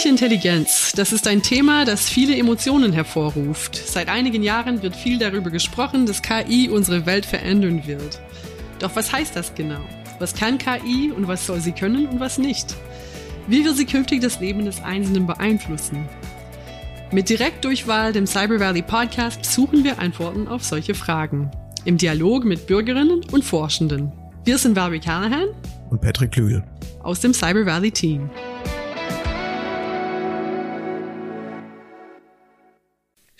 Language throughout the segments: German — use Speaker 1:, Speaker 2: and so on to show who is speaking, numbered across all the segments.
Speaker 1: Künstliche Intelligenz, das ist ein Thema, das viele Emotionen hervorruft. Seit einigen Jahren wird viel darüber gesprochen, dass KI unsere Welt verändern wird. Doch was heißt das genau? Was kann KI und was soll sie können und was nicht? Wie will sie künftig das Leben des Einzelnen beeinflussen? Mit Direktdurchwahl, dem Cyber Valley Podcast, suchen wir Antworten auf solche Fragen. Im Dialog mit Bürgerinnen und Forschenden. Wir sind Barbie Callahan
Speaker 2: und Patrick Lühl
Speaker 1: aus dem Cyber Valley Team.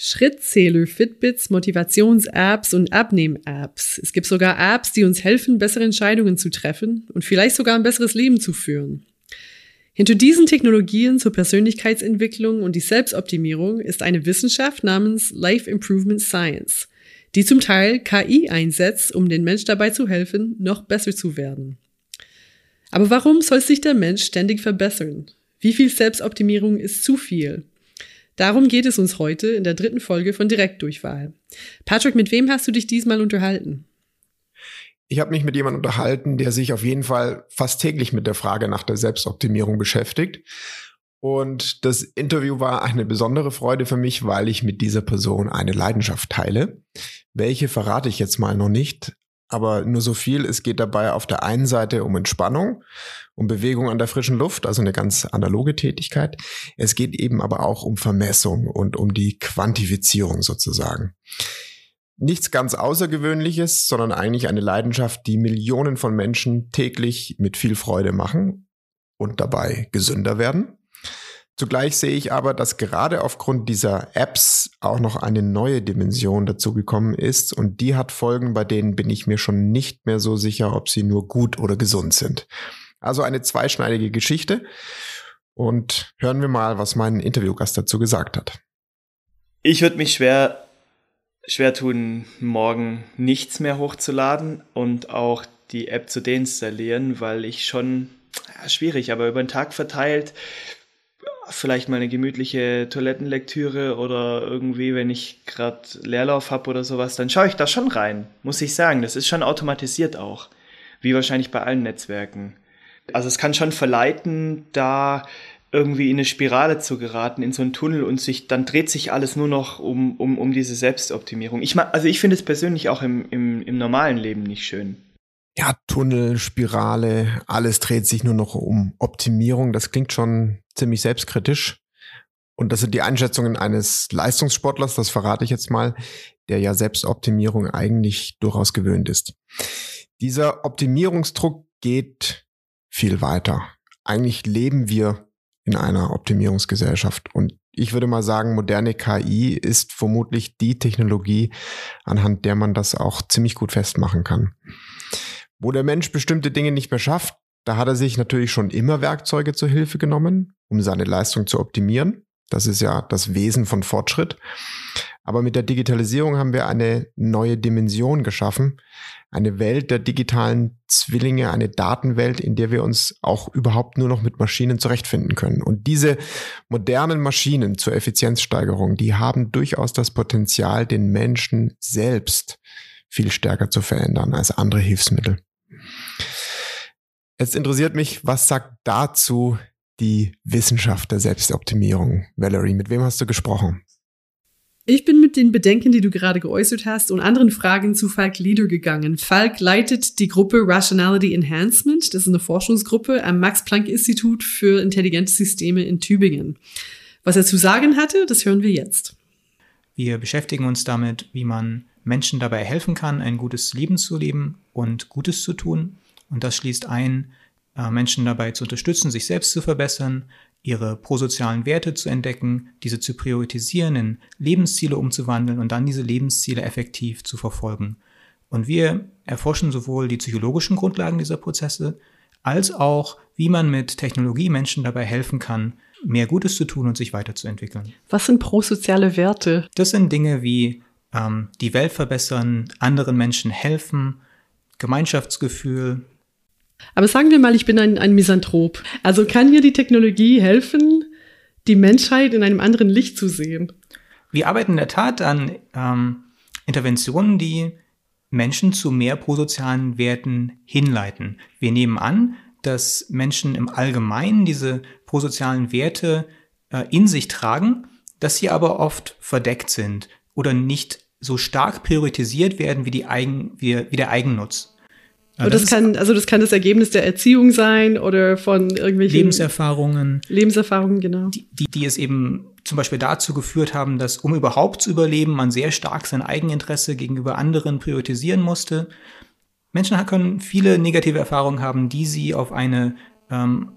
Speaker 1: Schrittzähler, Fitbits, Motivations-Apps und Abnehm-Apps. Es gibt sogar Apps, die uns helfen, bessere Entscheidungen zu treffen und vielleicht sogar ein besseres Leben zu führen. Hinter diesen Technologien zur Persönlichkeitsentwicklung und die Selbstoptimierung ist eine Wissenschaft namens Life Improvement Science, die zum Teil KI einsetzt, um den Mensch dabei zu helfen, noch besser zu werden. Aber warum soll sich der Mensch ständig verbessern? Wie viel Selbstoptimierung ist zu viel? Darum geht es uns heute in der dritten Folge von Direktdurchwahl. Patrick, mit wem hast du dich diesmal unterhalten?
Speaker 2: Ich habe mich mit jemandem unterhalten, der sich auf jeden Fall fast täglich mit der Frage nach der Selbstoptimierung beschäftigt. Und das Interview war eine besondere Freude für mich, weil ich mit dieser Person eine Leidenschaft teile. Welche verrate ich jetzt mal noch nicht, aber nur so viel. Es geht dabei auf der einen Seite um Entspannung, um Bewegung an der frischen Luft, also eine ganz analoge Tätigkeit. Es geht eben aber auch um Vermessung und um die Quantifizierung sozusagen. Nichts ganz Außergewöhnliches, sondern eigentlich eine Leidenschaft, die Millionen von Menschen täglich mit viel Freude machen und dabei gesünder werden. Zugleich sehe ich aber, dass gerade aufgrund dieser Apps auch noch eine neue Dimension dazugekommen ist und die hat Folgen, bei denen bin ich mir schon nicht mehr so sicher, ob sie nur gut oder gesund sind. Also eine zweischneidige Geschichte und hören wir mal, was mein Interviewgast dazu gesagt hat.
Speaker 3: Ich würde mich schwer schwer tun, morgen nichts mehr hochzuladen und auch die App zu deinstallieren, weil ich schon, ja, schwierig, aber über den Tag verteilt, vielleicht mal eine gemütliche Toilettenlektüre oder irgendwie, wenn ich gerade Leerlauf habe oder sowas, dann schaue ich da schon rein, muss ich sagen. Das ist schon automatisiert auch, wie wahrscheinlich bei allen Netzwerken. Also es kann schon verleiten, da irgendwie in eine Spirale zu geraten, in so einen Tunnel und sich, dann dreht sich alles nur noch um, um, um diese Selbstoptimierung. Ich also ich finde es persönlich auch im, im, im normalen Leben nicht schön.
Speaker 2: Ja, Tunnel, Spirale, alles dreht sich nur noch um Optimierung. Das klingt schon ziemlich selbstkritisch. Und das sind die Einschätzungen eines Leistungssportlers, das verrate ich jetzt mal, der ja Selbstoptimierung eigentlich durchaus gewöhnt ist. Dieser Optimierungsdruck geht viel weiter. Eigentlich leben wir in einer Optimierungsgesellschaft. Und ich würde mal sagen, moderne KI ist vermutlich die Technologie, anhand der man das auch ziemlich gut festmachen kann. Wo der Mensch bestimmte Dinge nicht mehr schafft, da hat er sich natürlich schon immer Werkzeuge zur Hilfe genommen, um seine Leistung zu optimieren. Das ist ja das Wesen von Fortschritt. Aber mit der Digitalisierung haben wir eine neue Dimension geschaffen, eine Welt der digitalen Zwillinge, eine Datenwelt, in der wir uns auch überhaupt nur noch mit Maschinen zurechtfinden können. Und diese modernen Maschinen zur Effizienzsteigerung, die haben durchaus das Potenzial, den Menschen selbst viel stärker zu verändern als andere Hilfsmittel. Jetzt interessiert mich, was sagt dazu die Wissenschaft der Selbstoptimierung? Valerie, mit wem hast du gesprochen?
Speaker 1: Ich bin mit den Bedenken, die du gerade geäußert hast, und anderen Fragen zu Falk Lieder gegangen. Falk leitet die Gruppe Rationality Enhancement. Das ist eine Forschungsgruppe am Max-Planck-Institut für intelligente Systeme in Tübingen. Was er zu sagen hatte, das hören wir jetzt.
Speaker 4: Wir beschäftigen uns damit, wie man Menschen dabei helfen kann, ein gutes Leben zu leben und Gutes zu tun. Und das schließt ein, Menschen dabei zu unterstützen, sich selbst zu verbessern, ihre prosozialen Werte zu entdecken, diese zu priorisieren, in Lebensziele umzuwandeln und dann diese Lebensziele effektiv zu verfolgen. Und wir erforschen sowohl die psychologischen Grundlagen dieser Prozesse, als auch, wie man mit Technologie Menschen dabei helfen kann, mehr Gutes zu tun und sich weiterzuentwickeln.
Speaker 1: Was sind prosoziale Werte?
Speaker 4: Das sind Dinge wie ähm, die Welt verbessern, anderen Menschen helfen, Gemeinschaftsgefühl,
Speaker 1: aber sagen wir mal, ich bin ein, ein Misanthrop. Also kann mir die Technologie helfen, die Menschheit in einem anderen Licht zu sehen?
Speaker 4: Wir arbeiten in der Tat an ähm, Interventionen, die Menschen zu mehr prosozialen Werten hinleiten. Wir nehmen an, dass Menschen im Allgemeinen diese prosozialen Werte äh, in sich tragen, dass sie aber oft verdeckt sind oder nicht so stark priorisiert werden wie, Eigen, wie, wie der Eigennutz.
Speaker 1: Ja, das, das kann, also das kann das Ergebnis der Erziehung sein oder von irgendwelchen
Speaker 4: Lebenserfahrungen.
Speaker 1: Lebenserfahrungen, genau.
Speaker 4: Die, die, die es eben zum Beispiel dazu geführt haben, dass um überhaupt zu überleben, man sehr stark sein Eigeninteresse gegenüber anderen priorisieren musste. Menschen können viele negative Erfahrungen haben, die sie auf eine ähm,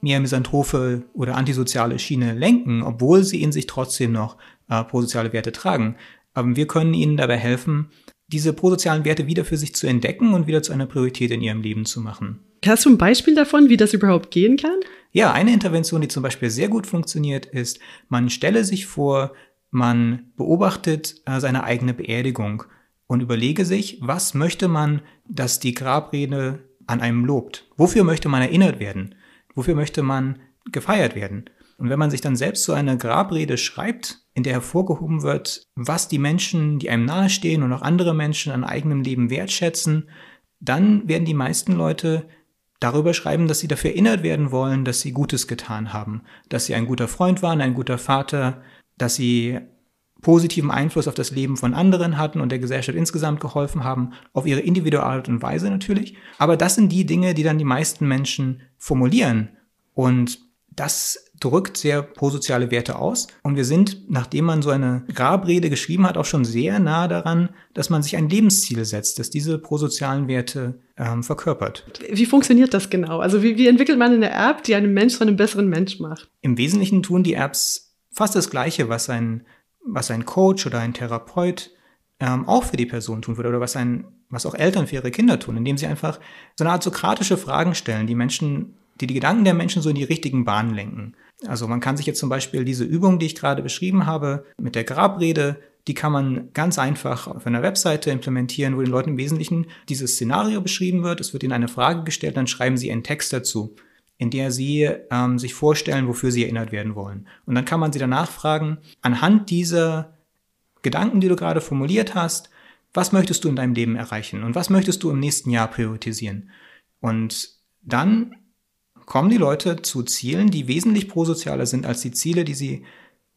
Speaker 4: mehr misanthrope oder antisoziale Schiene lenken, obwohl sie in sich trotzdem noch äh, prosoziale Werte tragen. Aber wir können ihnen dabei helfen, diese prosozialen Werte wieder für sich zu entdecken und wieder zu einer Priorität in ihrem Leben zu machen.
Speaker 1: Hast du ein Beispiel davon, wie das überhaupt gehen kann?
Speaker 4: Ja, eine Intervention, die zum Beispiel sehr gut funktioniert, ist, man stelle sich vor, man beobachtet äh, seine eigene Beerdigung und überlege sich, was möchte man, dass die Grabrede an einem lobt? Wofür möchte man erinnert werden? Wofür möchte man gefeiert werden? Und wenn man sich dann selbst so eine Grabrede schreibt, in der hervorgehoben wird, was die Menschen, die einem nahestehen und auch andere Menschen an eigenem Leben wertschätzen, dann werden die meisten Leute darüber schreiben, dass sie dafür erinnert werden wollen, dass sie Gutes getan haben, dass sie ein guter Freund waren, ein guter Vater, dass sie positiven Einfluss auf das Leben von anderen hatten und der Gesellschaft insgesamt geholfen haben, auf ihre individuelle Art und Weise natürlich. Aber das sind die Dinge, die dann die meisten Menschen formulieren. Und das drückt sehr prosoziale Werte aus. Und wir sind, nachdem man so eine Grabrede geschrieben hat, auch schon sehr nah daran, dass man sich ein Lebensziel setzt, das diese prosozialen Werte ähm, verkörpert.
Speaker 1: Wie funktioniert das genau? Also wie, wie entwickelt man eine App, die einen Mensch zu einem besseren Mensch macht?
Speaker 4: Im Wesentlichen tun die Apps fast das Gleiche, was ein, was ein Coach oder ein Therapeut ähm, auch für die Person tun würde oder was ein was auch Eltern für ihre Kinder tun, indem sie einfach so eine Art sokratische Fragen stellen, die Menschen die die Gedanken der Menschen so in die richtigen Bahnen lenken. Also man kann sich jetzt zum Beispiel diese Übung, die ich gerade beschrieben habe, mit der Grabrede, die kann man ganz einfach auf einer Webseite implementieren, wo den Leuten im Wesentlichen dieses Szenario beschrieben wird. Es wird ihnen eine Frage gestellt, dann schreiben sie einen Text dazu, in der sie ähm, sich vorstellen, wofür sie erinnert werden wollen. Und dann kann man sie danach fragen, anhand dieser Gedanken, die du gerade formuliert hast, was möchtest du in deinem Leben erreichen und was möchtest du im nächsten Jahr priorisieren? Und dann kommen die Leute zu Zielen, die wesentlich prosozialer sind als die Ziele, die sie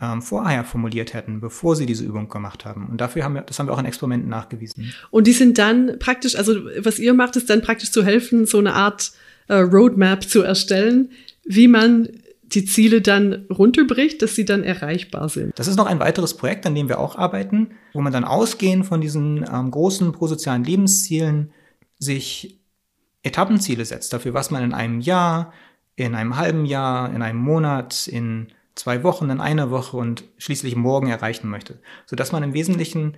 Speaker 4: ähm, vorher formuliert hätten, bevor sie diese Übung gemacht haben. Und dafür haben wir, das haben wir auch in Experimenten nachgewiesen.
Speaker 1: Und die sind dann praktisch, also was ihr macht, ist dann praktisch zu helfen, so eine Art äh, Roadmap zu erstellen, wie man die Ziele dann runterbricht, dass sie dann erreichbar sind.
Speaker 4: Das ist noch ein weiteres Projekt, an dem wir auch arbeiten, wo man dann ausgehend von diesen ähm, großen prosozialen Lebenszielen sich Etappenziele setzt, dafür, was man in einem Jahr, in einem halben Jahr, in einem Monat, in zwei Wochen, in einer Woche und schließlich morgen erreichen möchte. Sodass man im Wesentlichen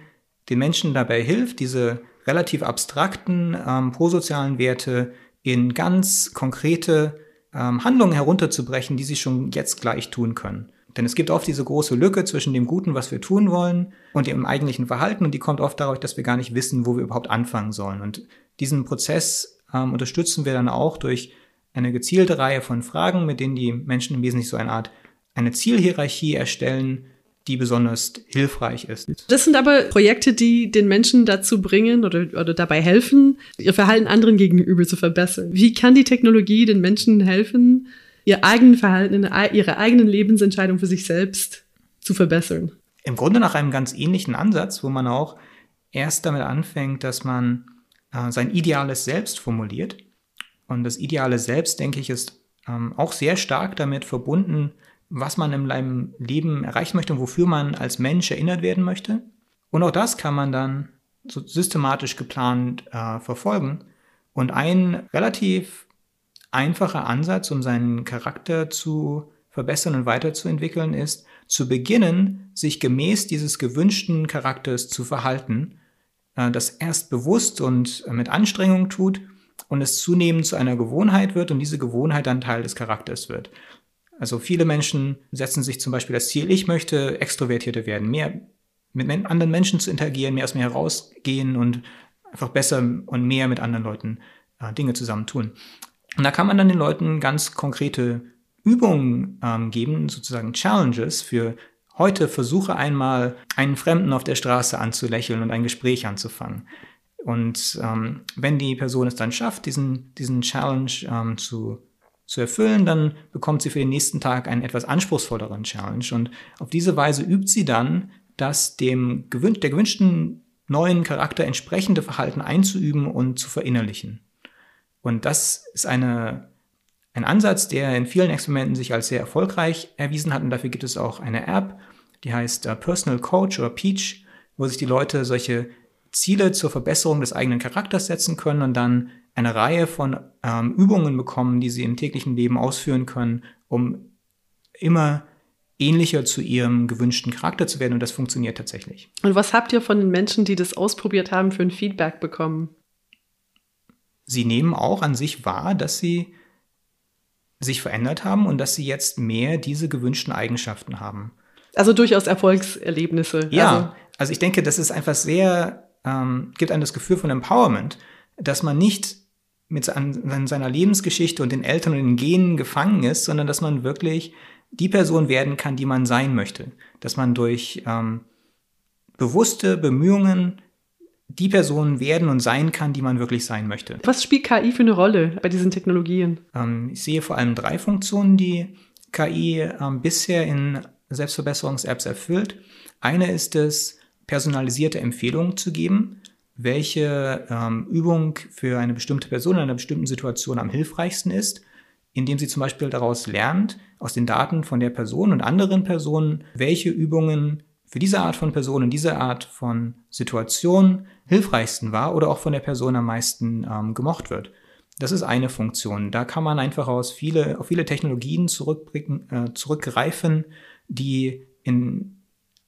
Speaker 4: den Menschen dabei hilft, diese relativ abstrakten ähm, prosozialen Werte in ganz konkrete ähm, Handlungen herunterzubrechen, die sie schon jetzt gleich tun können. Denn es gibt oft diese große Lücke zwischen dem Guten, was wir tun wollen, und dem eigentlichen Verhalten, und die kommt oft dadurch, dass wir gar nicht wissen, wo wir überhaupt anfangen sollen. Und diesen Prozess ähm, unterstützen wir dann auch durch eine gezielte Reihe von Fragen, mit denen die Menschen im Wesentlichen so eine Art eine Zielhierarchie erstellen, die besonders hilfreich ist.
Speaker 1: Das sind aber Projekte, die den Menschen dazu bringen oder, oder dabei helfen, ihr Verhalten anderen gegenüber zu verbessern. Wie kann die Technologie den Menschen helfen, ihr eigenes Verhalten, ihre eigenen Lebensentscheidungen für sich selbst zu verbessern?
Speaker 4: Im Grunde nach einem ganz ähnlichen Ansatz, wo man auch erst damit anfängt, dass man äh, sein ideales Selbst formuliert. Und das ideale Selbst, denke ich, ist ähm, auch sehr stark damit verbunden, was man seinem Leben erreichen möchte und wofür man als Mensch erinnert werden möchte. Und auch das kann man dann so systematisch geplant äh, verfolgen. Und ein relativ einfacher Ansatz, um seinen Charakter zu verbessern und weiterzuentwickeln, ist, zu beginnen, sich gemäß dieses gewünschten Charakters zu verhalten das erst bewusst und äh, mit Anstrengung tut und es zunehmend zu einer Gewohnheit wird und diese Gewohnheit dann Teil des Charakters wird. Also viele Menschen setzen sich zum Beispiel das Ziel, ich möchte extrovertierter werden, mehr mit anderen Menschen zu interagieren, mehr aus mir herausgehen und einfach besser und mehr mit anderen Leuten äh, Dinge zusammen tun. Und da kann man dann den Leuten ganz konkrete Übungen ähm, geben, sozusagen Challenges für Heute versuche einmal einen Fremden auf der Straße anzulächeln und ein Gespräch anzufangen. Und ähm, wenn die Person es dann schafft, diesen, diesen Challenge ähm, zu zu erfüllen, dann bekommt sie für den nächsten Tag einen etwas anspruchsvolleren Challenge. Und auf diese Weise übt sie dann, das dem gewün der gewünschten neuen Charakter entsprechende Verhalten einzuüben und zu verinnerlichen. Und das ist eine, ein Ansatz, der in vielen Experimenten sich als sehr erfolgreich erwiesen hat. Und dafür gibt es auch eine App, die heißt uh, Personal Coach oder Peach, wo sich die Leute solche Ziele zur Verbesserung des eigenen Charakters setzen können und dann eine Reihe von ähm, Übungen bekommen, die sie im täglichen Leben ausführen können, um immer ähnlicher zu ihrem gewünschten Charakter zu werden. Und das funktioniert tatsächlich.
Speaker 1: Und was habt ihr von den Menschen, die das ausprobiert haben, für ein Feedback bekommen?
Speaker 4: Sie nehmen auch an sich wahr, dass sie sich verändert haben und dass sie jetzt mehr diese gewünschten Eigenschaften haben.
Speaker 1: Also durchaus Erfolgserlebnisse.
Speaker 4: Ja, also, also ich denke, das ist einfach sehr, ähm, gibt einem das Gefühl von Empowerment, dass man nicht mit an, seiner Lebensgeschichte und den Eltern und den Genen gefangen ist, sondern dass man wirklich die Person werden kann, die man sein möchte. Dass man durch ähm, bewusste Bemühungen die Person werden und sein kann, die man wirklich sein möchte.
Speaker 1: Was spielt KI für eine Rolle bei diesen Technologien?
Speaker 4: Ähm, ich sehe vor allem drei Funktionen, die KI ähm, bisher in Selbstverbesserungs-Apps erfüllt. Eine ist es, personalisierte Empfehlungen zu geben, welche ähm, Übung für eine bestimmte Person in einer bestimmten Situation am hilfreichsten ist, indem sie zum Beispiel daraus lernt, aus den Daten von der Person und anderen Personen, welche Übungen für diese Art von Person und diese Art von Situation hilfreichsten war oder auch von der Person am meisten ähm, gemocht wird. Das ist eine Funktion. Da kann man einfach aus viele, auf viele Technologien zurückblicken, äh, zurückgreifen, die in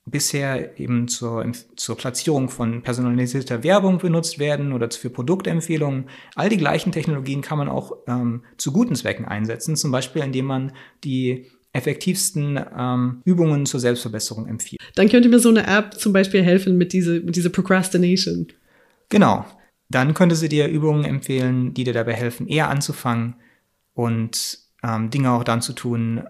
Speaker 4: bisher eben zur, zur Platzierung von personalisierter Werbung benutzt werden oder für Produktempfehlungen. All die gleichen Technologien kann man auch ähm, zu guten Zwecken einsetzen, zum Beispiel indem man die effektivsten ähm, Übungen zur Selbstverbesserung empfiehlt.
Speaker 1: Dann könnte mir so eine App zum Beispiel helfen mit dieser mit diese Procrastination.
Speaker 4: Genau. Dann könnte sie dir Übungen empfehlen, die dir dabei helfen, eher anzufangen und ähm, Dinge auch dann zu tun,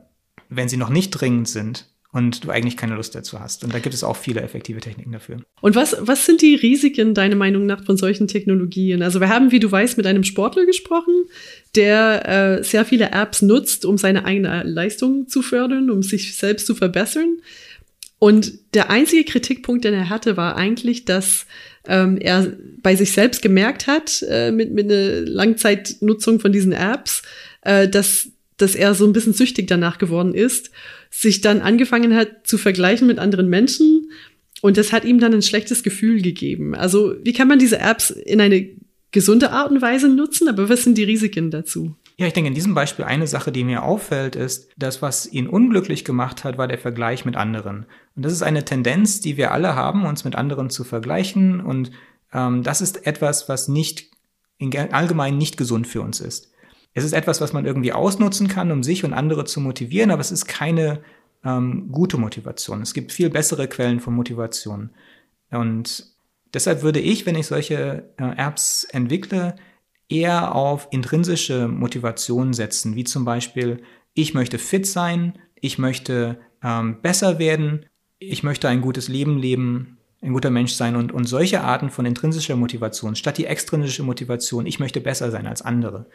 Speaker 4: wenn sie noch nicht dringend sind und du eigentlich keine Lust dazu hast. Und da gibt es auch viele effektive Techniken dafür.
Speaker 1: Und was, was sind die Risiken, deiner Meinung nach, von solchen Technologien? Also wir haben, wie du weißt, mit einem Sportler gesprochen, der äh, sehr viele Apps nutzt, um seine eigene Leistung zu fördern, um sich selbst zu verbessern. Und der einzige Kritikpunkt, den er hatte, war eigentlich, dass ähm, er bei sich selbst gemerkt hat, äh, mit, mit einer Langzeitnutzung von diesen Apps, äh, dass, dass er so ein bisschen süchtig danach geworden ist sich dann angefangen hat zu vergleichen mit anderen Menschen und das hat ihm dann ein schlechtes Gefühl gegeben. Also wie kann man diese Apps in eine gesunde Art und Weise nutzen, aber was sind die Risiken dazu?
Speaker 4: Ja, ich denke, in diesem Beispiel eine Sache, die mir auffällt, ist, das, was ihn unglücklich gemacht hat, war der Vergleich mit anderen. Und das ist eine Tendenz, die wir alle haben, uns mit anderen zu vergleichen. Und ähm, das ist etwas, was nicht in allgemein nicht gesund für uns ist. Es ist etwas, was man irgendwie ausnutzen kann, um sich und andere zu motivieren, aber es ist keine ähm, gute Motivation. Es gibt viel bessere Quellen von Motivation. Und deshalb würde ich, wenn ich solche äh, Apps entwickle, eher auf intrinsische Motivation setzen, wie zum Beispiel, ich möchte fit sein, ich möchte ähm, besser werden, ich möchte ein gutes Leben leben, ein guter Mensch sein und, und solche Arten von intrinsischer Motivation, statt die extrinsische Motivation, ich möchte besser sein als andere.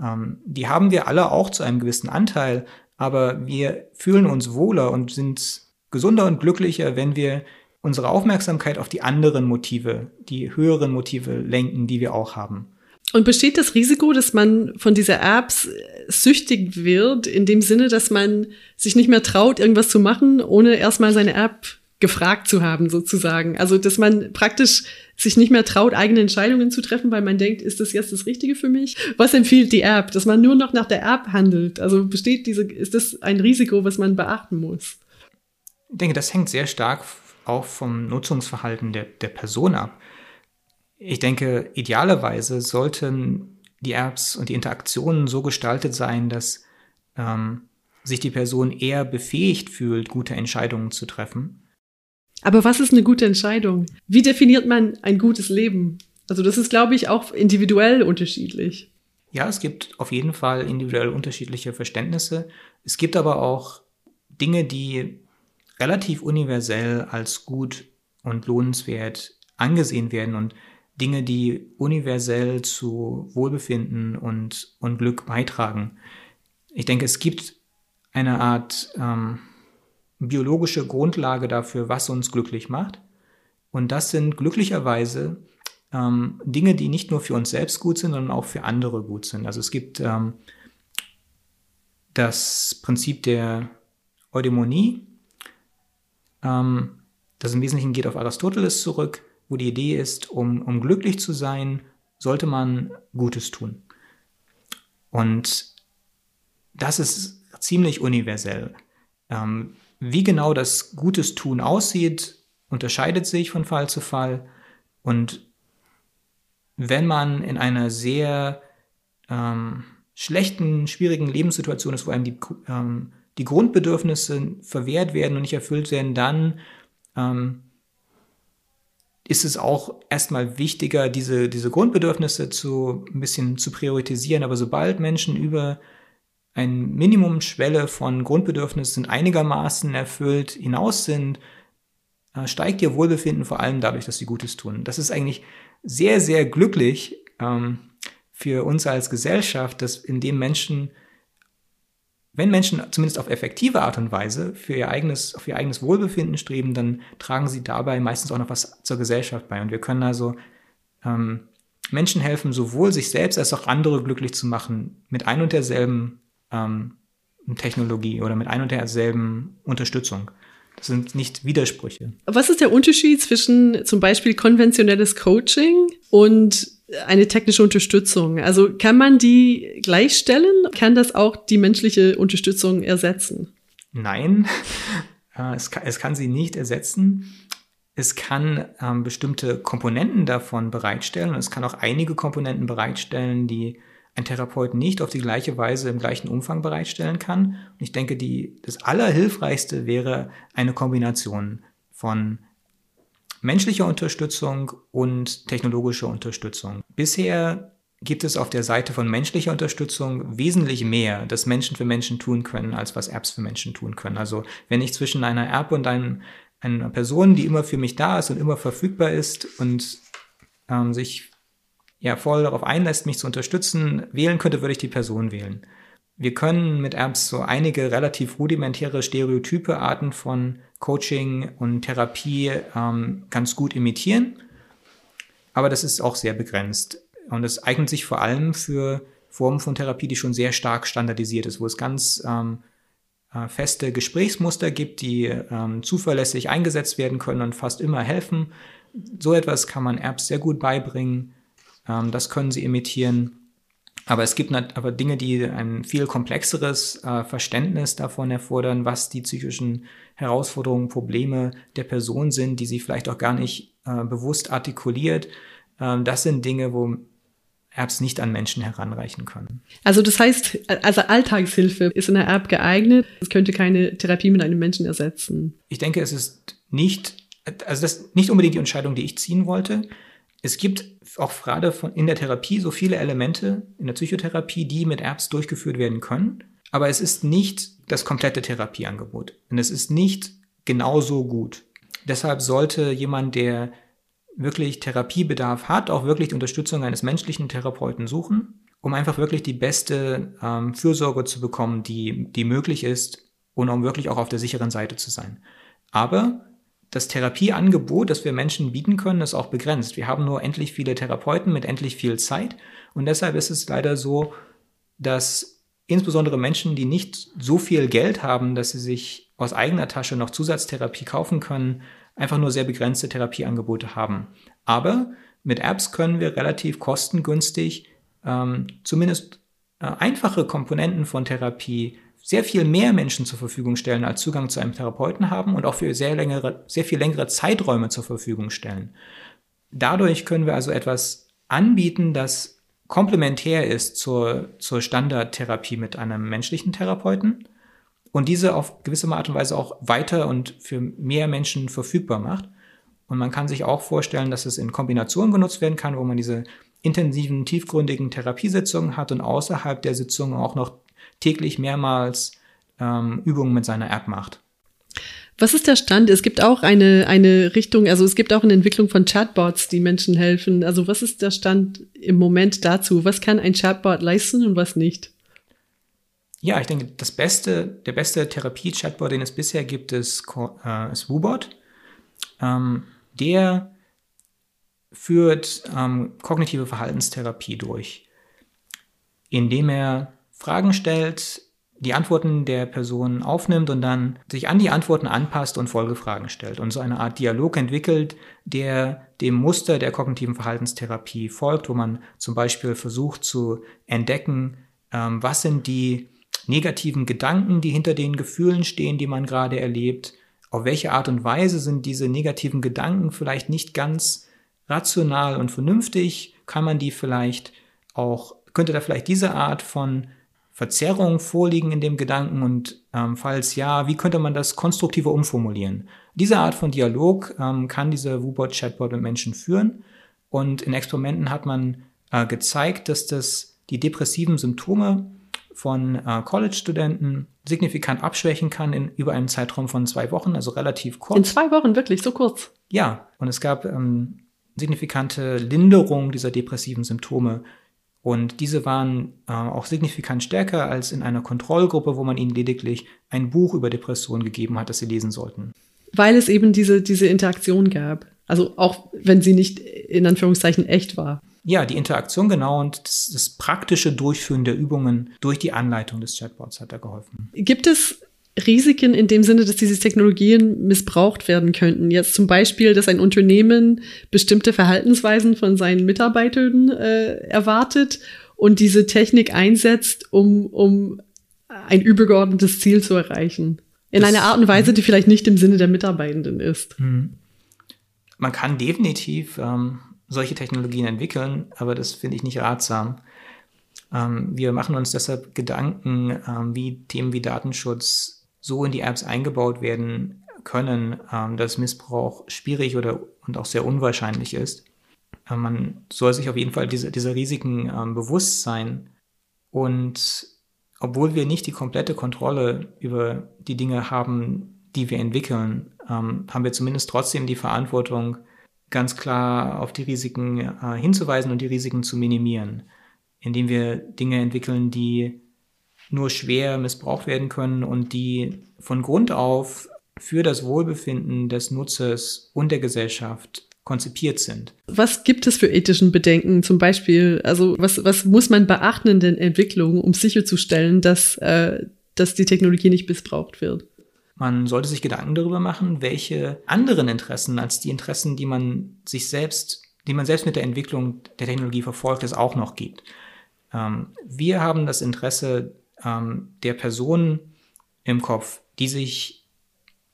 Speaker 4: Ähm, die haben wir alle auch zu einem gewissen Anteil, aber wir fühlen uns wohler und sind gesunder und glücklicher, wenn wir unsere Aufmerksamkeit auf die anderen Motive, die höheren Motive lenken, die wir auch haben.
Speaker 1: Und besteht das Risiko, dass man von dieser Apps süchtig wird, in dem Sinne, dass man sich nicht mehr traut, irgendwas zu machen, ohne erstmal seine App gefragt zu haben, sozusagen. Also, dass man praktisch sich nicht mehr traut, eigene Entscheidungen zu treffen, weil man denkt, ist das jetzt das Richtige für mich? Was empfiehlt die App? Dass man nur noch nach der App handelt. Also besteht diese, ist das ein Risiko, was man beachten muss?
Speaker 4: Ich denke, das hängt sehr stark auch vom Nutzungsverhalten der, der Person ab. Ich denke, idealerweise sollten die Apps und die Interaktionen so gestaltet sein, dass ähm, sich die Person eher befähigt fühlt, gute Entscheidungen zu treffen
Speaker 1: aber was ist eine gute Entscheidung? Wie definiert man ein gutes Leben? Also das ist, glaube ich, auch individuell unterschiedlich.
Speaker 4: Ja, es gibt auf jeden Fall individuell unterschiedliche Verständnisse. Es gibt aber auch Dinge, die relativ universell als gut und lohnenswert angesehen werden und Dinge, die universell zu Wohlbefinden und, und Glück beitragen. ich denke, es gibt eine Art ähm, biologische Grundlage dafür, was uns glücklich macht. Und das sind glücklicherweise ähm, Dinge, die nicht nur für uns selbst gut sind, sondern auch für andere gut sind. Also es gibt ähm, das Prinzip der Eudaimonie, ähm, das im Wesentlichen geht auf Aristoteles zurück, wo die Idee ist, um, um glücklich zu sein, sollte man Gutes tun. Und das ist ziemlich universell. Ähm, wie genau das Gutes tun aussieht, unterscheidet sich von Fall zu Fall. Und wenn man in einer sehr ähm, schlechten, schwierigen Lebenssituation ist, wo einem die, ähm, die Grundbedürfnisse verwehrt werden und nicht erfüllt werden, dann ähm, ist es auch erstmal wichtiger, diese, diese Grundbedürfnisse zu ein bisschen zu priorisieren. Aber sobald Menschen über ein Minimumschwelle von Grundbedürfnissen einigermaßen erfüllt hinaus sind, äh, steigt ihr Wohlbefinden vor allem dadurch, dass sie Gutes tun. Das ist eigentlich sehr, sehr glücklich ähm, für uns als Gesellschaft, dass in dem Menschen, wenn Menschen zumindest auf effektive Art und Weise für ihr eigenes, auf ihr eigenes Wohlbefinden streben, dann tragen sie dabei meistens auch noch was zur Gesellschaft bei. Und wir können also ähm, Menschen helfen, sowohl sich selbst als auch andere glücklich zu machen, mit ein und derselben ähm, Technologie oder mit ein und derselben Unterstützung. Das sind nicht Widersprüche.
Speaker 1: Was ist der Unterschied zwischen zum Beispiel konventionelles Coaching und eine technische Unterstützung? Also kann man die gleichstellen? Kann das auch die menschliche Unterstützung ersetzen?
Speaker 4: Nein, äh, es kann, es kann sie nicht ersetzen. Es kann ähm, bestimmte Komponenten davon bereitstellen. Es kann auch einige Komponenten bereitstellen, die ein Therapeut nicht auf die gleiche Weise im gleichen Umfang bereitstellen kann. Und ich denke, die, das Allerhilfreichste wäre eine Kombination von menschlicher Unterstützung und technologischer Unterstützung. Bisher gibt es auf der Seite von menschlicher Unterstützung wesentlich mehr, das Menschen für Menschen tun können, als was Apps für Menschen tun können. Also wenn ich zwischen einer App und einem, einer Person, die immer für mich da ist und immer verfügbar ist und ähm, sich ja voll darauf einlässt, mich zu unterstützen, wählen könnte, würde ich die Person wählen. Wir können mit Apps so einige relativ rudimentäre Stereotype Arten von Coaching und Therapie ähm, ganz gut imitieren, aber das ist auch sehr begrenzt. Und es eignet sich vor allem für Formen von Therapie, die schon sehr stark standardisiert ist, wo es ganz ähm, äh, feste Gesprächsmuster gibt, die ähm, zuverlässig eingesetzt werden können und fast immer helfen. So etwas kann man Apps sehr gut beibringen das können sie imitieren. Aber es gibt aber Dinge, die ein viel komplexeres äh, Verständnis davon erfordern, was die psychischen Herausforderungen, Probleme der Person sind, die sie vielleicht auch gar nicht äh, bewusst artikuliert. Ähm, das sind Dinge, wo Apps nicht an Menschen heranreichen können.
Speaker 1: Also das heißt, also Alltagshilfe ist in der App geeignet. Es könnte keine Therapie mit einem Menschen ersetzen.
Speaker 4: Ich denke, es ist nicht, also das ist nicht unbedingt die Entscheidung, die ich ziehen wollte es gibt auch gerade von, in der Therapie so viele Elemente in der Psychotherapie, die mit Apps durchgeführt werden können. Aber es ist nicht das komplette Therapieangebot. Und es ist nicht genauso gut. Deshalb sollte jemand, der wirklich Therapiebedarf hat, auch wirklich die Unterstützung eines menschlichen Therapeuten suchen, um einfach wirklich die beste ähm, Fürsorge zu bekommen, die, die möglich ist und um wirklich auch auf der sicheren Seite zu sein. Aber das Therapieangebot, das wir Menschen bieten können, ist auch begrenzt. Wir haben nur endlich viele Therapeuten mit endlich viel Zeit. Und deshalb ist es leider so, dass insbesondere Menschen, die nicht so viel Geld haben, dass sie sich aus eigener Tasche noch Zusatztherapie kaufen können, einfach nur sehr begrenzte Therapieangebote haben. Aber mit Apps können wir relativ kostengünstig ähm, zumindest äh, einfache Komponenten von Therapie sehr viel mehr Menschen zur Verfügung stellen, als Zugang zu einem Therapeuten haben und auch für sehr, längere, sehr viel längere Zeiträume zur Verfügung stellen. Dadurch können wir also etwas anbieten, das komplementär ist zur, zur Standardtherapie mit einem menschlichen Therapeuten und diese auf gewisse Art und Weise auch weiter und für mehr Menschen verfügbar macht. Und man kann sich auch vorstellen, dass es in Kombination genutzt werden kann, wo man diese intensiven, tiefgründigen Therapiesitzungen hat und außerhalb der Sitzungen auch noch täglich mehrmals ähm, Übungen mit seiner App macht.
Speaker 1: Was ist der Stand? Es gibt auch eine, eine Richtung, also es gibt auch eine Entwicklung von Chatbots, die Menschen helfen. Also was ist der Stand im Moment dazu? Was kann ein Chatbot leisten und was nicht?
Speaker 4: Ja, ich denke, das beste, der beste Therapie-Chatbot, den es bisher gibt, ist, äh, ist WooBot. Ähm, der führt ähm, kognitive Verhaltenstherapie durch, indem er Fragen stellt, die Antworten der Person aufnimmt und dann sich an die Antworten anpasst und Folgefragen stellt und so eine Art Dialog entwickelt, der dem Muster der kognitiven Verhaltenstherapie folgt, wo man zum Beispiel versucht zu entdecken, ähm, was sind die negativen Gedanken, die hinter den Gefühlen stehen, die man gerade erlebt, auf welche Art und Weise sind diese negativen Gedanken vielleicht nicht ganz rational und vernünftig, kann man die vielleicht auch, könnte da vielleicht diese Art von Verzerrung vorliegen in dem Gedanken und ähm, falls ja, wie könnte man das konstruktiver umformulieren? Diese Art von Dialog ähm, kann dieser WooBot-Chatbot mit Menschen führen und in Experimenten hat man äh, gezeigt, dass das die depressiven Symptome von äh, College-Studenten signifikant abschwächen kann in über einen Zeitraum von zwei Wochen, also relativ kurz.
Speaker 1: In zwei Wochen, wirklich, so kurz.
Speaker 4: Ja, und es gab ähm, signifikante Linderung dieser depressiven Symptome. Und diese waren äh, auch signifikant stärker als in einer Kontrollgruppe, wo man ihnen lediglich ein Buch über Depressionen gegeben hat, das sie lesen sollten.
Speaker 1: Weil es eben diese, diese Interaktion gab. Also auch wenn sie nicht in Anführungszeichen echt war.
Speaker 4: Ja, die Interaktion genau und das, das praktische Durchführen der Übungen durch die Anleitung des Chatbots hat da geholfen.
Speaker 1: Gibt es Risiken in dem Sinne, dass diese Technologien missbraucht werden könnten. Jetzt zum Beispiel, dass ein Unternehmen bestimmte Verhaltensweisen von seinen Mitarbeitern äh, erwartet und diese Technik einsetzt, um, um ein übergeordnetes Ziel zu erreichen. In das, einer Art und Weise, die vielleicht nicht im Sinne der Mitarbeitenden ist.
Speaker 4: Hm. Man kann definitiv ähm, solche Technologien entwickeln, aber das finde ich nicht ratsam. Ähm, wir machen uns deshalb Gedanken, ähm, wie Themen wie Datenschutz so in die Apps eingebaut werden können, ähm, dass Missbrauch schwierig oder und auch sehr unwahrscheinlich ist. Äh, man soll sich auf jeden Fall diese, dieser Risiken ähm, bewusst sein. Und obwohl wir nicht die komplette Kontrolle über die Dinge haben, die wir entwickeln, ähm, haben wir zumindest trotzdem die Verantwortung, ganz klar auf die Risiken äh, hinzuweisen und die Risiken zu minimieren, indem wir Dinge entwickeln, die nur schwer missbraucht werden können und die von Grund auf für das Wohlbefinden des Nutzers und der Gesellschaft konzipiert sind.
Speaker 1: Was gibt es für ethischen Bedenken? Zum Beispiel, also was, was muss man beachten in den Entwicklungen, um sicherzustellen, dass, äh, dass die Technologie nicht missbraucht wird?
Speaker 4: Man sollte sich Gedanken darüber machen, welche anderen Interessen als die Interessen, die man sich selbst, die man selbst mit der Entwicklung der Technologie verfolgt, es auch noch gibt. Ähm, wir haben das Interesse, ähm, der Person im Kopf, die sich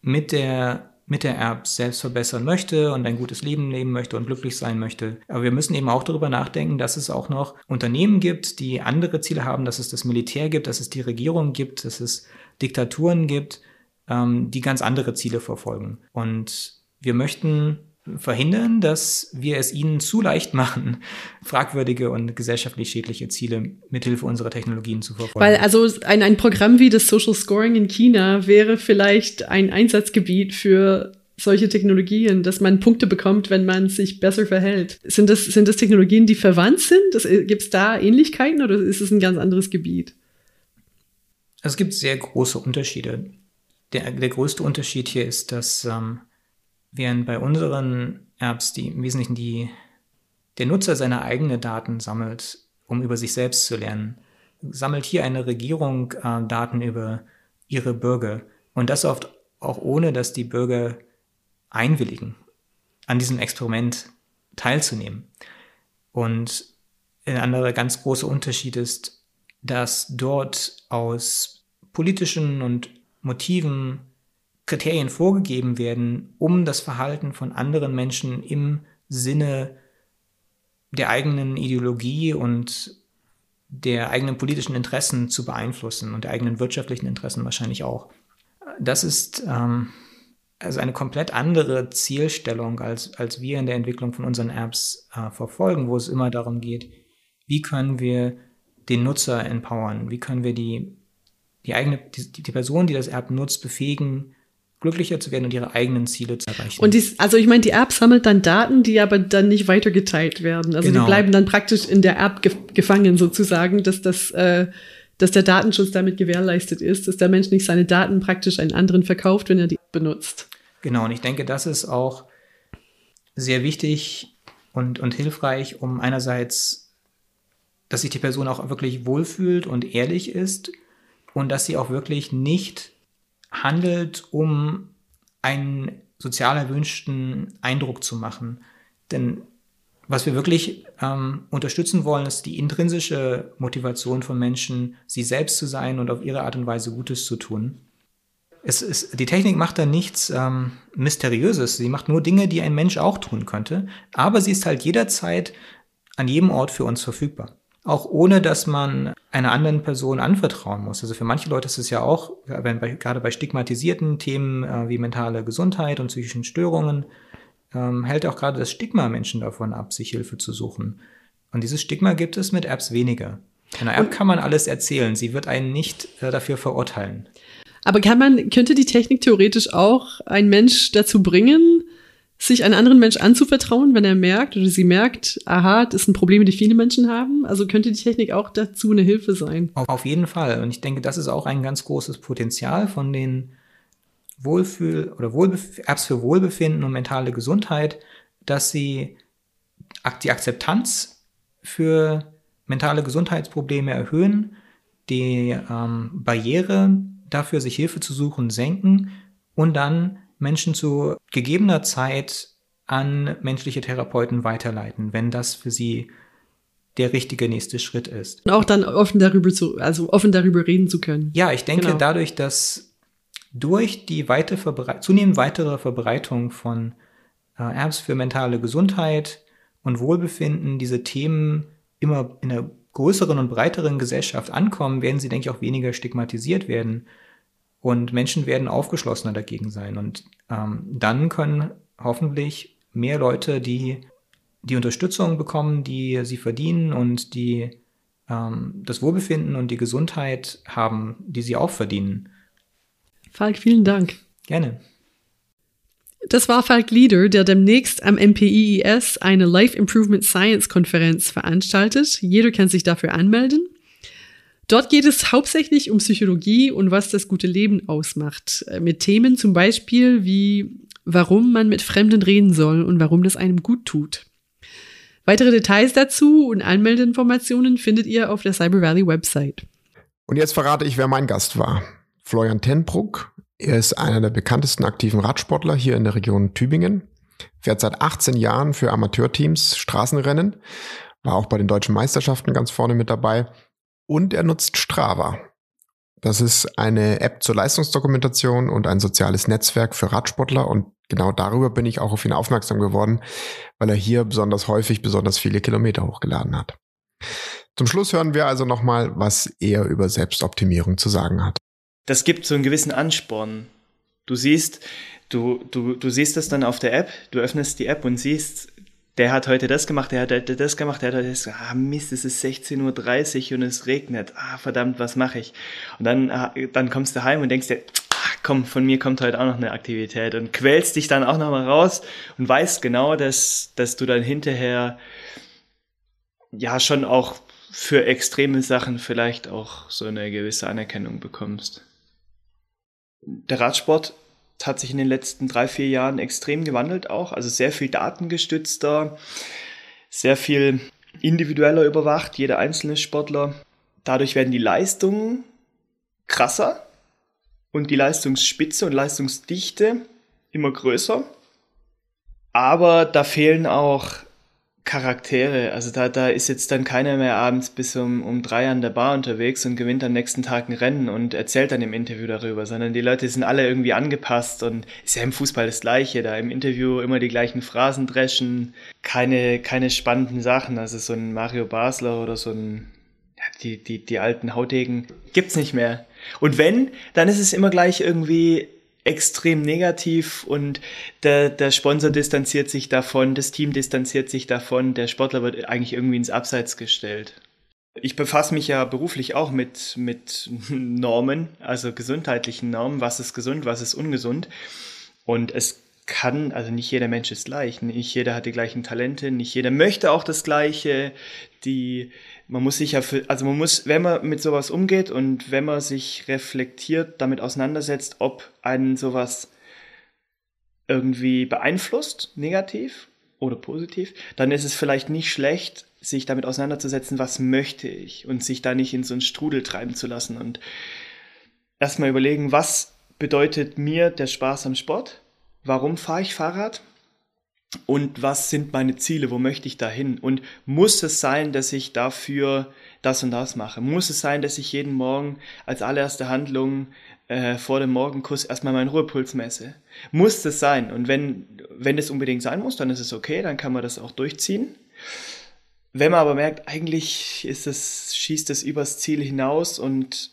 Speaker 4: mit der mit der App selbst verbessern möchte und ein gutes Leben leben möchte und glücklich sein möchte. Aber wir müssen eben auch darüber nachdenken, dass es auch noch Unternehmen gibt, die andere Ziele haben, dass es das Militär gibt, dass es die Regierung gibt, dass es Diktaturen gibt, ähm, die ganz andere Ziele verfolgen. Und wir möchten verhindern, dass wir es ihnen zu leicht machen, fragwürdige und gesellschaftlich schädliche Ziele mithilfe unserer Technologien zu verfolgen.
Speaker 1: Weil also ein, ein Programm wie das Social Scoring in China wäre vielleicht ein Einsatzgebiet für solche Technologien, dass man Punkte bekommt, wenn man sich besser verhält. Sind das, sind das Technologien, die verwandt sind? Gibt es da Ähnlichkeiten oder ist es ein ganz anderes Gebiet?
Speaker 4: Es gibt sehr große Unterschiede. Der, der größte Unterschied hier ist, dass ähm, Während bei unseren Apps die im Wesentlichen die, der Nutzer seine eigenen Daten sammelt, um über sich selbst zu lernen, sammelt hier eine Regierung äh, Daten über ihre Bürger. Und das oft auch ohne, dass die Bürger einwilligen, an diesem Experiment teilzunehmen. Und ein anderer ganz großer Unterschied ist, dass dort aus politischen und Motiven Kriterien vorgegeben werden, um das Verhalten von anderen Menschen im Sinne der eigenen Ideologie und der eigenen politischen Interessen zu beeinflussen und der eigenen wirtschaftlichen Interessen wahrscheinlich auch. Das ist ähm, also eine komplett andere Zielstellung, als, als wir in der Entwicklung von unseren Apps äh, verfolgen, wo es immer darum geht, wie können wir den Nutzer empowern, wie können wir die, die eigene, die, die Person, die das App nutzt, befähigen, glücklicher zu werden und ihre eigenen Ziele zu erreichen.
Speaker 1: Und dies, also ich meine, die App sammelt dann Daten, die aber dann nicht weitergeteilt werden. Also genau. die bleiben dann praktisch in der App ge gefangen sozusagen, dass das, äh, dass der Datenschutz damit gewährleistet ist, dass der Mensch nicht seine Daten praktisch einen anderen verkauft, wenn er die benutzt.
Speaker 4: Genau, und ich denke, das ist auch sehr wichtig und, und hilfreich, um einerseits, dass sich die Person auch wirklich wohlfühlt und ehrlich ist und dass sie auch wirklich nicht handelt, um einen sozial erwünschten Eindruck zu machen. Denn was wir wirklich ähm, unterstützen wollen, ist die intrinsische Motivation von Menschen, sie selbst zu sein und auf ihre Art und Weise Gutes zu tun. Es ist, die Technik macht da nichts ähm, Mysteriöses. Sie macht nur Dinge, die ein Mensch auch tun könnte. Aber sie ist halt jederzeit an jedem Ort für uns verfügbar. Auch ohne, dass man einer anderen Person anvertrauen muss. Also für manche Leute ist es ja auch, wenn bei, gerade bei stigmatisierten Themen äh, wie mentale Gesundheit und psychischen Störungen, ähm, hält auch gerade das Stigma Menschen davon ab, sich Hilfe zu suchen. Und dieses Stigma gibt es mit Apps weniger. In einer App kann man alles erzählen. Sie wird einen nicht äh, dafür verurteilen.
Speaker 1: Aber kann man, könnte die Technik theoretisch auch einen Mensch dazu bringen, sich einen anderen Mensch anzuvertrauen, wenn er merkt oder sie merkt, aha, das sind Probleme, die viele Menschen haben. Also könnte die Technik auch dazu eine Hilfe sein.
Speaker 4: Auf jeden Fall. Und ich denke, das ist auch ein ganz großes Potenzial von den Wohlfühl- oder Wohlbef Apps für Wohlbefinden und mentale Gesundheit, dass sie die Akzeptanz für mentale Gesundheitsprobleme erhöhen, die ähm, Barriere dafür, sich Hilfe zu suchen, senken und dann Menschen zu gegebener Zeit an menschliche Therapeuten weiterleiten, wenn das für sie der richtige nächste Schritt ist.
Speaker 1: Und auch dann offen darüber zu, also offen darüber reden zu können.
Speaker 4: Ja, ich denke genau. dadurch, dass durch die weite zunehmend weitere Verbreitung von äh, Apps für mentale Gesundheit und Wohlbefinden diese Themen immer in einer größeren und breiteren Gesellschaft ankommen, werden sie, denke ich, auch weniger stigmatisiert werden. Und Menschen werden aufgeschlossener dagegen sein. Und ähm, dann können hoffentlich mehr Leute, die die Unterstützung bekommen, die sie verdienen und die ähm, das Wohlbefinden und die Gesundheit haben, die sie auch verdienen,
Speaker 1: Falk, vielen Dank.
Speaker 4: Gerne.
Speaker 1: Das war Falk Lieder, der demnächst am MPIES eine Life Improvement Science Konferenz veranstaltet. Jeder kann sich dafür anmelden. Dort geht es hauptsächlich um Psychologie und was das gute Leben ausmacht. Äh, mit Themen zum Beispiel wie, warum man mit Fremden reden soll und warum das einem gut tut. Weitere Details dazu und Anmeldeinformationen findet ihr auf der Cyber Valley Website.
Speaker 2: Und jetzt verrate ich, wer mein Gast war. Florian Tenbruck. Er ist einer der bekanntesten aktiven Radsportler hier in der Region Tübingen, fährt seit 18 Jahren für Amateurteams Straßenrennen, war auch bei den deutschen Meisterschaften ganz vorne mit dabei und er nutzt Strava. Das ist eine App zur Leistungsdokumentation und ein soziales Netzwerk für Radsportler und genau darüber bin ich auch auf ihn aufmerksam geworden, weil er hier besonders häufig besonders viele Kilometer hochgeladen hat. Zum Schluss hören wir also nochmal, was er über Selbstoptimierung zu sagen hat
Speaker 3: das gibt so einen gewissen Ansporn. Du siehst, du, du, du siehst das dann auf der App, du öffnest die App und siehst, der hat heute das gemacht, der hat heute das gemacht, der hat heute das gemacht. Ah, Mist, es ist 16.30 Uhr und es regnet. Ah, verdammt, was mache ich? Und dann, ah, dann kommst du heim und denkst dir, ach, komm, von mir kommt heute auch noch eine Aktivität und quälst dich dann auch nochmal raus und weißt genau, dass, dass du dann hinterher ja schon auch für extreme Sachen vielleicht auch so eine gewisse Anerkennung bekommst der Radsport hat sich in den letzten drei, vier Jahren extrem gewandelt auch. Also sehr viel datengestützter, sehr viel individueller überwacht, jeder einzelne Sportler. Dadurch werden die Leistungen krasser und die Leistungsspitze und Leistungsdichte immer größer. Aber da fehlen auch Charaktere. Also da, da ist jetzt dann keiner mehr abends bis um, um drei an der Bar unterwegs und gewinnt am nächsten Tag ein Rennen und erzählt dann im Interview darüber, sondern die Leute sind alle irgendwie angepasst und ist ja im Fußball das Gleiche, da im Interview immer die gleichen Phrasen dreschen, keine, keine spannenden Sachen. Also so ein Mario Basler oder so ein, ja, die, die, die alten Hautegen gibt's nicht mehr. Und wenn, dann ist es immer gleich irgendwie extrem negativ und der, der Sponsor distanziert sich davon, das Team distanziert sich davon, der Sportler wird eigentlich irgendwie ins Abseits gestellt. Ich befasse mich ja beruflich auch mit, mit Normen, also gesundheitlichen Normen, was ist gesund, was ist ungesund. Und es kann, also nicht jeder Mensch ist gleich, nicht jeder hat die gleichen Talente, nicht jeder möchte auch das Gleiche. Die, man muss sich ja für, also man muss, wenn man mit sowas umgeht und wenn man sich reflektiert, damit auseinandersetzt, ob einen sowas irgendwie beeinflusst, negativ oder positiv, dann ist es vielleicht nicht schlecht, sich damit auseinanderzusetzen, was möchte ich und sich da nicht in so einen Strudel treiben zu lassen und erstmal überlegen, was bedeutet mir der Spaß am Sport? Warum fahre ich Fahrrad? Und was sind meine Ziele? Wo möchte ich dahin? Und muss es sein, dass ich dafür das und das mache? Muss es sein, dass ich jeden Morgen als allererste Handlung äh, vor dem Morgenkuss erstmal meinen Ruhepuls messe? Muss das sein? Und wenn, wenn es unbedingt sein muss, dann ist es okay, dann kann man das auch durchziehen. Wenn man aber merkt, eigentlich ist es, schießt es übers Ziel hinaus und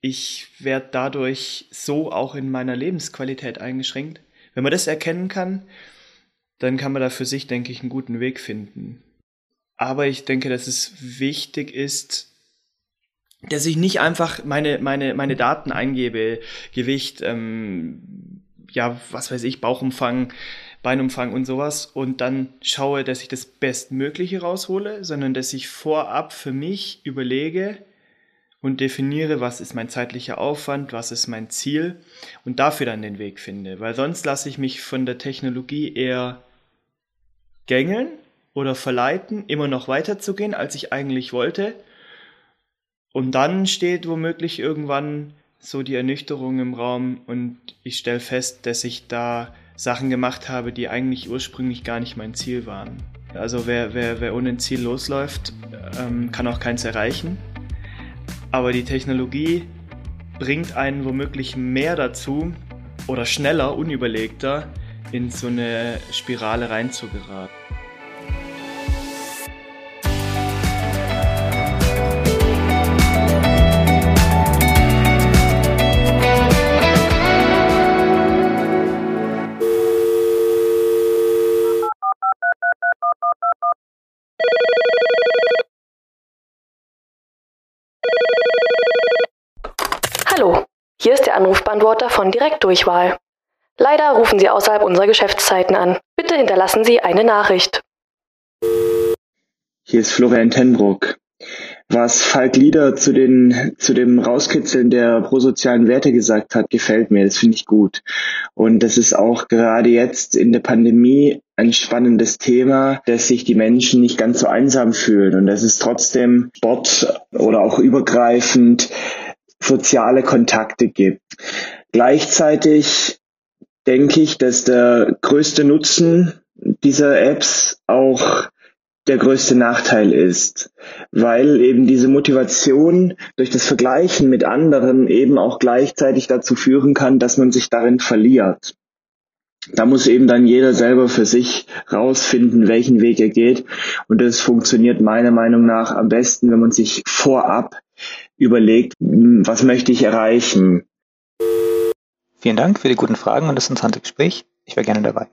Speaker 3: ich werde dadurch so auch in meiner Lebensqualität eingeschränkt. Wenn man das erkennen kann, dann kann man da für sich, denke ich, einen guten Weg finden. Aber ich denke, dass es wichtig ist, dass ich nicht einfach meine, meine, meine Daten eingebe, Gewicht, ähm, ja, was weiß ich, Bauchumfang, Beinumfang und sowas und dann schaue, dass ich das Bestmögliche raushole, sondern dass ich vorab für mich überlege, und definiere, was ist mein zeitlicher Aufwand, was ist mein Ziel und dafür dann den Weg finde. Weil sonst lasse ich mich von der Technologie eher gängeln oder verleiten, immer noch weiterzugehen, als ich eigentlich wollte. Und dann steht womöglich irgendwann so die Ernüchterung im Raum und ich stelle fest, dass ich da Sachen gemacht habe, die eigentlich ursprünglich gar nicht mein Ziel waren. Also wer, wer, wer ohne ein Ziel losläuft, ähm, kann auch keins erreichen. Aber die Technologie bringt einen womöglich mehr dazu oder schneller, unüberlegter in so eine Spirale reinzugeraten.
Speaker 5: Anrufbeantworter von Direktdurchwahl. Leider rufen Sie außerhalb unserer Geschäftszeiten an. Bitte hinterlassen Sie eine Nachricht.
Speaker 6: Hier ist Florian Tenbruck. Was Falk Lieder zu, den, zu dem Rauskitzeln der prosozialen Werte gesagt hat, gefällt mir. Das finde ich gut. Und das ist auch gerade jetzt in der Pandemie ein spannendes Thema, dass sich die Menschen nicht ganz so einsam fühlen und dass es trotzdem Sport oder auch übergreifend soziale Kontakte gibt. Gleichzeitig denke ich, dass der größte Nutzen dieser Apps auch der größte Nachteil ist, weil eben diese Motivation durch das Vergleichen mit anderen eben auch gleichzeitig dazu führen kann, dass man sich darin verliert. Da muss eben dann jeder selber für sich rausfinden, welchen Weg er geht. Und das funktioniert meiner Meinung nach am besten, wenn man sich vorab überlegt, hm, was möchte ich erreichen.
Speaker 4: Vielen Dank für die guten Fragen und das interessante Gespräch. Ich wäre gerne dabei.